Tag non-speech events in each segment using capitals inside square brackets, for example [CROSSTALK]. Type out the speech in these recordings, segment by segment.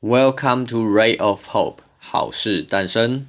Welcome to Ray of Hope，好事诞生。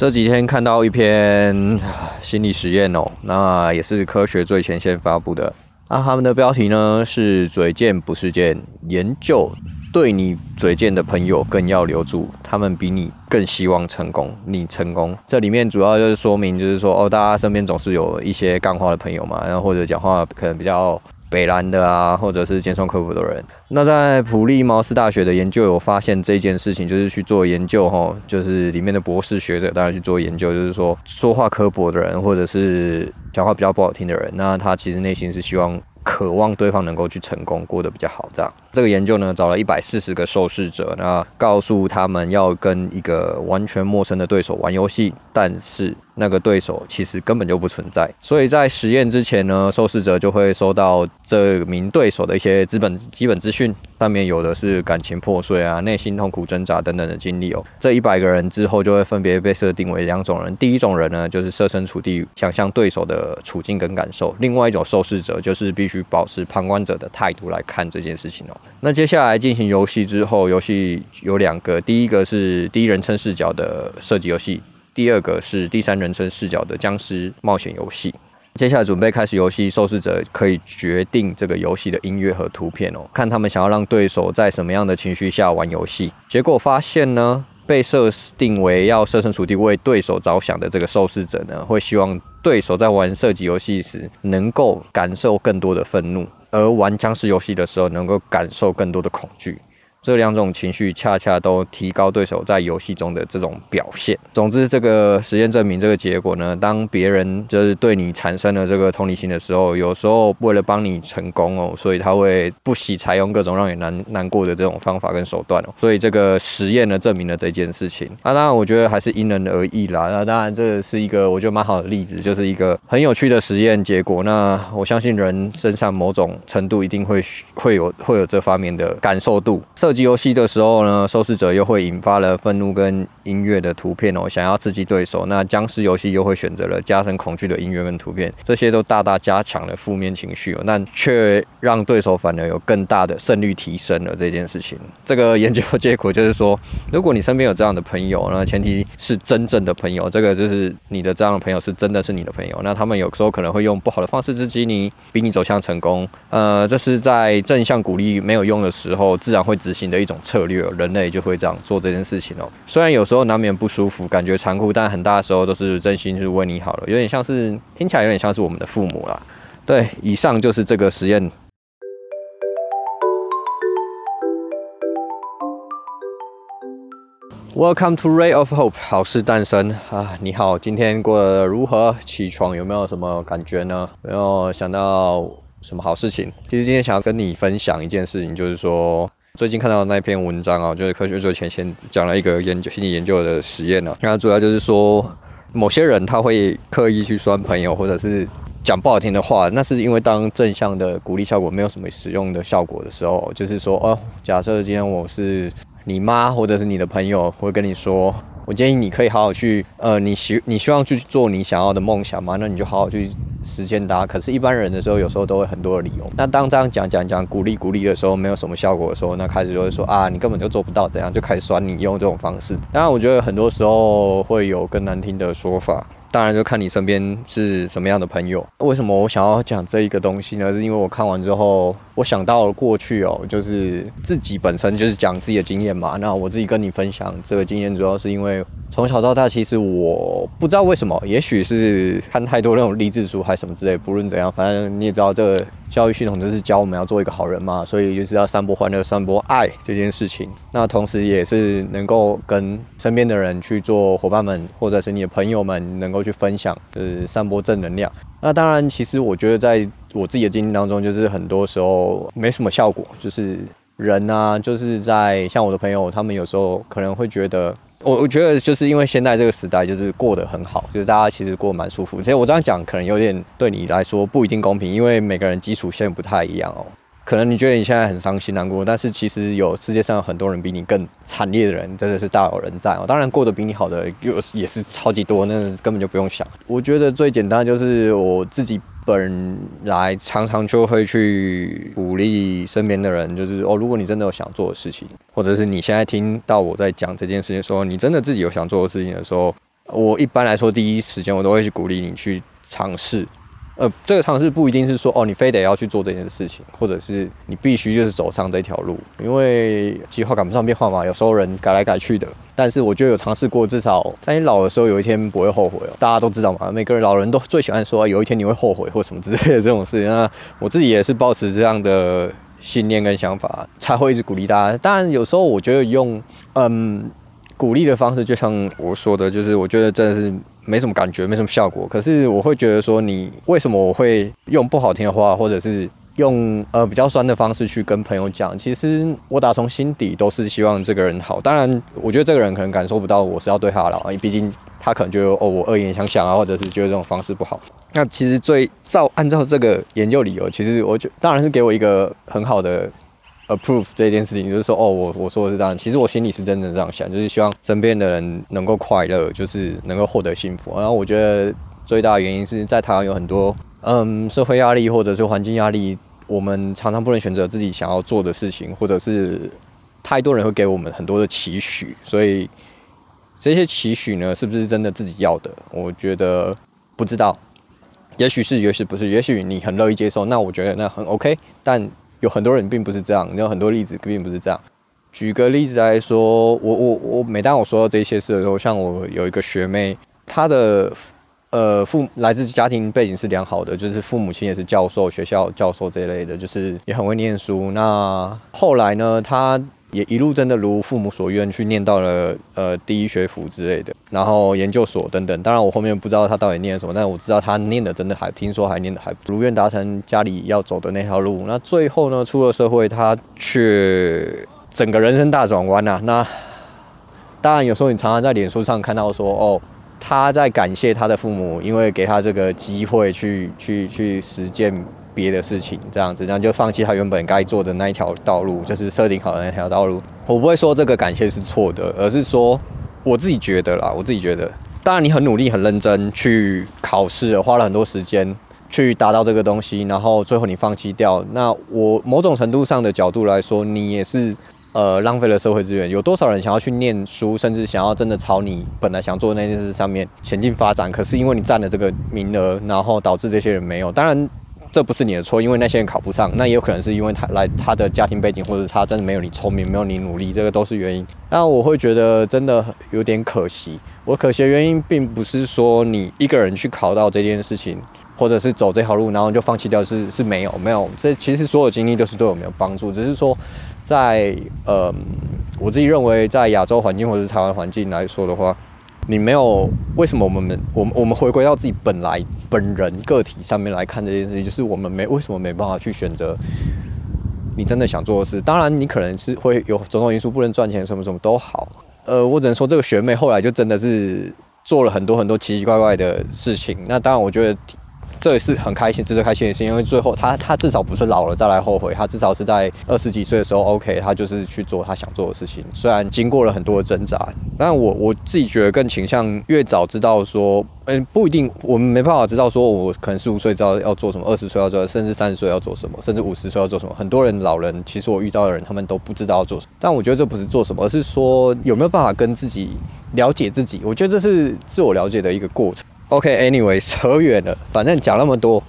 这几天看到一篇 [SIGHS] 心理实验哦，那也是科学最前线发布的。那他们的标题呢是“嘴贱不是贱”，研究对你嘴贱的朋友更要留住，他们比你更希望成功，你成功。这里面主要就是说明，就是说哦，大家身边总是有一些干话的朋友嘛，然后或者讲话可能比较。北兰的啊，或者是尖酸刻薄的人。那在普利茅斯大学的研究有发现这件事情，就是去做研究吼，就是里面的博士学者，大家去做研究，就是说说话刻薄的人，或者是讲话比较不好听的人，那他其实内心是希望。渴望对方能够去成功，过得比较好，这样。这个研究呢，找了一百四十个受试者，那告诉他们要跟一个完全陌生的对手玩游戏，但是那个对手其实根本就不存在。所以在实验之前呢，受试者就会收到这名对手的一些基本基本资讯，上面有的是感情破碎啊、内心痛苦挣扎等等的经历哦。这一百个人之后就会分别被设定为两种人，第一种人呢，就是设身处地想象对手的处境跟感受；另外一种受试者就是必须保持旁观者的态度来看这件事情哦。那接下来进行游戏之后，游戏有两个，第一个是第一人称视角的设计游戏，第二个是第三人称视角的僵尸冒险游戏。接下来准备开始游戏，受试者可以决定这个游戏的音乐和图片哦，看他们想要让对手在什么样的情绪下玩游戏。结果发现呢，被设定为要设身处地为对手着想的这个受试者呢，会希望对手在玩射击游戏时能够感受更多的愤怒，而玩僵尸游戏的时候能够感受更多的恐惧。这两种情绪恰恰都提高对手在游戏中的这种表现。总之，这个实验证明这个结果呢，当别人就是对你产生了这个同理心的时候，有时候为了帮你成功哦，所以他会不惜采用各种让你难难过的这种方法跟手段哦。所以这个实验呢，证明了这件事情。那当然，我觉得还是因人而异啦。那当然，这是一个我觉得蛮好的例子，就是一个很有趣的实验结果。那我相信人身上某种程度一定会会有会有这方面的感受度。射击游戏的时候呢，受试者又会引发了愤怒跟音乐的图片哦，想要刺激对手。那僵尸游戏又会选择了加深恐惧的音乐跟图片，这些都大大加强了负面情绪哦，但却让对手反而有更大的胜率提升了这件事情。这个研究结果就是说，如果你身边有这样的朋友，那前提是真正的朋友，这个就是你的这样的朋友是真的是你的朋友。那他们有时候可能会用不好的方式刺激你，逼你走向成功。呃，这是在正向鼓励没有用的时候，自然会执行的一种策略，人类就会这样做这件事情哦。虽然有时候难免不舒服，感觉残酷，但很大的时候都是真心是为你好了，有点像是听起来有点像是我们的父母啦。对，以上就是这个实验。Welcome to Ray of Hope，好事诞生啊！你好，今天过得如何？起床有没有什么感觉呢？有没有想到什么好事情？其实今天想要跟你分享一件事情，就是说。最近看到那篇文章啊，就是科学最前先讲了一个研究心理研究的实验呢。那主要就是说，某些人他会刻意去酸朋友，或者是讲不好听的话，那是因为当正向的鼓励效果没有什么使用的效果的时候，就是说，哦，假设今天我是你妈，或者是你的朋友，会跟你说。我建议你可以好好去，呃，你希你希望去做你想要的梦想吗？那你就好好去实现它。可是，一般人的时候，有时候都会很多的理由。那当这样讲讲讲，鼓励鼓励的时候，没有什么效果的时候，那开始就会说啊，你根本就做不到，怎样就开始酸你，用这种方式。当然，我觉得很多时候会有更难听的说法。当然，就看你身边是什么样的朋友。为什么我想要讲这一个东西呢？是因为我看完之后。我想到了过去哦，就是自己本身就是讲自己的经验嘛。那我自己跟你分享这个经验，主要是因为从小到大，其实我不知道为什么，也许是看太多那种励志书还是什么之类。不论怎样，反正你也知道，这个教育系统就是教我们要做一个好人嘛，所以就是要散播欢乐、散播爱这件事情。那同时也是能够跟身边的人去做伙伴们，或者是你的朋友们，能够去分享，就是散播正能量。那当然，其实我觉得在我自己的经历当中，就是很多时候没什么效果，就是人啊，就是在像我的朋友，他们有时候可能会觉得。我我觉得就是因为现在这个时代就是过得很好，就是大家其实过得蛮舒服。其实我这样讲可能有点对你来说不一定公平，因为每个人基础线不太一样哦。可能你觉得你现在很伤心难过，但是其实有世界上有很多人比你更惨烈的人，真的是大有人在哦。当然过得比你好的又也是超级多，那根本就不用想。我觉得最简单就是我自己。本来常常就会去鼓励身边的人，就是哦，如果你真的有想做的事情，或者是你现在听到我在讲这件事情的时候，你真的自己有想做的事情的时候，我一般来说第一时间我都会去鼓励你去尝试。呃，这个尝试不一定是说哦，你非得要去做这件事情，或者是你必须就是走上这条路，因为计划赶不上变化嘛。有时候人改来改去的，但是我觉得有尝试过，至少在你老的时候有一天不会后悔哦。大家都知道嘛，每个人老人都最喜欢说有一天你会后悔或什么之类的这种事情。那我自己也是抱持这样的信念跟想法，才会一直鼓励大家。当然有时候我觉得用嗯鼓励的方式，就像我说的，就是我觉得真的是。没什么感觉，没什么效果。可是我会觉得说，你为什么我会用不好听的话，或者是用呃比较酸的方式去跟朋友讲？其实我打从心底都是希望这个人好。当然，我觉得这个人可能感受不到我是要对他好，因为毕竟他可能觉得哦我恶言相向啊，或者是觉得这种方式不好。那其实最照按照这个研究理由，其实我觉当然是给我一个很好的。Approve 这件事情，就是说，哦，我我说的是这样，其实我心里是真的这样想，就是希望身边的人能够快乐，就是能够获得幸福。然后我觉得最大的原因是在台湾有很多，嗯，社会压力或者是环境压力，我们常常不能选择自己想要做的事情，或者是太多人会给我们很多的期许，所以这些期许呢，是不是真的自己要的？我觉得不知道，也许是，也许不是，也许你很乐意接受，那我觉得那很 OK，但。有很多人并不是这样，有很多例子并不是这样。举个例子来说，我我我每当我说到这些事的时候，像我有一个学妹，她的呃父来自家庭背景是良好的，就是父母亲也是教授，学校教授这一类的，就是也很会念书。那后来呢，她。也一路真的如父母所愿去念到了呃第一学府之类的，然后研究所等等。当然我后面不知道他到底念什么，但我知道他念的真的还听说还念的还如愿达成家里要走的那条路。那最后呢，出了社会，他却整个人生大转弯呐。那当然有时候你常常在脸书上看到说哦，他在感谢他的父母，因为给他这个机会去去去实践。别的事情这样子，然后就放弃他原本该做的那一条道路，就是设定好的那条道路。我不会说这个感谢是错的，而是说我自己觉得啦，我自己觉得，当然你很努力、很认真去考试，花了很多时间去达到这个东西，然后最后你放弃掉，那我某种程度上的角度来说，你也是呃浪费了社会资源。有多少人想要去念书，甚至想要真的朝你本来想做的那件事上面前进发展，可是因为你占了这个名额，然后导致这些人没有。当然。这不是你的错，因为那些人考不上，那也有可能是因为他来他的家庭背景，或者他真的没有你聪明，没有你努力，这个都是原因。那我会觉得真的有点可惜。我可惜的原因并不是说你一个人去考到这件事情，或者是走这条路，然后就放弃掉，是是没有没有。这其实所有经历都是对我没有帮助，只是说在呃，我自己认为在亚洲环境或者是台湾环境来说的话。你没有为什么我们我们我们回归到自己本来本人个体上面来看这件事情，就是我们没为什么没办法去选择你真的想做的事。当然，你可能是会有种种因素不能赚钱，什么什么都好。呃，我只能说这个学妹后来就真的是做了很多很多奇奇怪怪的事情。那当然，我觉得。这也是很开心，值得开心的事，因为最后他他至少不是老了再来后悔，他至少是在二十几岁的时候，OK，他就是去做他想做的事情。虽然经过了很多的挣扎，但我我自己觉得更倾向越早知道说，嗯，不一定，我们没办法知道说，我可能十五岁知道要做什么，二十岁要做，甚至三十岁要做什么，甚至五十岁要做什么。很多人老人，其实我遇到的人，他们都不知道要做什么。但我觉得这不是做什么，而是说有没有办法跟自己了解自己。我觉得这是自我了解的一个过程。OK，Anyway，[LAUGHS] 扯远了。反正讲那么多，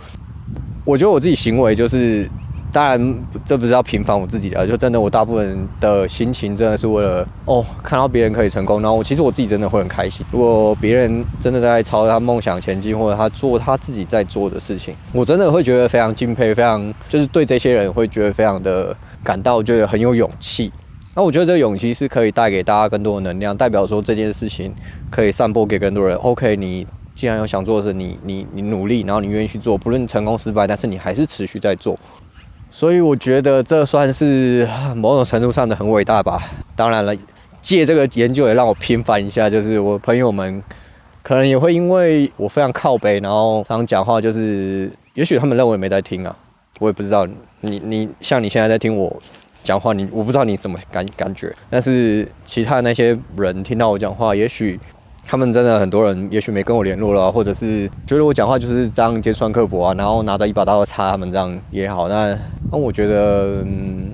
我觉得我自己行为就是，当然这不是要平反我自己的，就真的我大部分的心情真的是为了哦，看到别人可以成功，然后我其实我自己真的会很开心。如果别人真的在朝着他梦想前进，或者他做他自己在做的事情，我真的会觉得非常敬佩，非常就是对这些人会觉得非常的感到觉得很有勇气。那我觉得这个勇气是可以带给大家更多的能量，代表说这件事情可以散播给更多人。OK，你。既然有想做的事，你你你努力，然后你愿意去做，不论成功失败，但是你还是持续在做。所以我觉得这算是某种程度上的很伟大吧。当然了，借这个研究也让我平反一下，就是我朋友们可能也会因为我非常靠北，然后常讲话，就是也许他们认为没在听啊，我也不知道。你你像你现在在听我讲话，你我不知道你什么感感觉，但是其他那些人听到我讲话，也许。他们真的很多人，也许没跟我联络了，或者是觉得我讲话就是这样尖酸刻薄啊，然后拿着一把刀插他们这样也好。那那我觉得，嗯，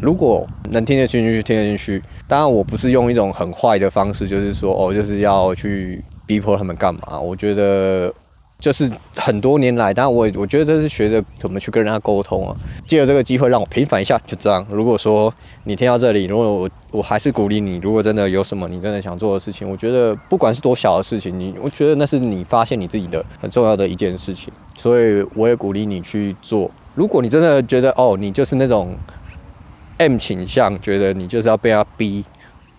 如果能听得进去就，听得进去。当然，我不是用一种很坏的方式，就是说哦，就是要去逼迫他们干嘛。我觉得。就是很多年来，当然我我觉得这是学着怎么去跟人家沟通啊。借着这个机会让我平反一下，就这样。如果说你听到这里，如果我我还是鼓励你，如果真的有什么你真的想做的事情，我觉得不管是多小的事情，你我觉得那是你发现你自己的很重要的一件事情，所以我也鼓励你去做。如果你真的觉得哦，你就是那种 M 倾向，觉得你就是要被他逼，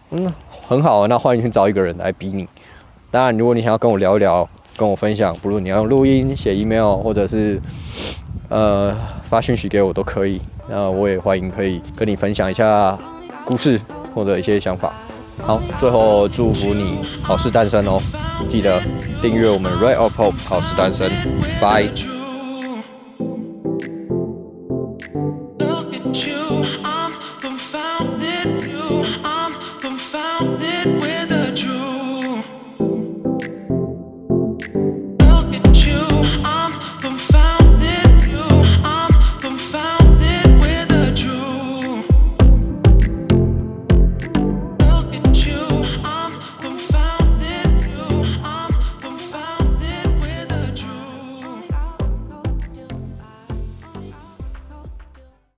嗯，很好啊，那欢迎去找一个人来逼你。当然，如果你想要跟我聊一聊。跟我分享，不论你要用录音、写 email，或者是呃发讯息给我都可以。那我也欢迎可以跟你分享一下故事或者一些想法。好，最后祝福你好事诞生哦！记得订阅我们 Ray of Hope 好事诞生，拜。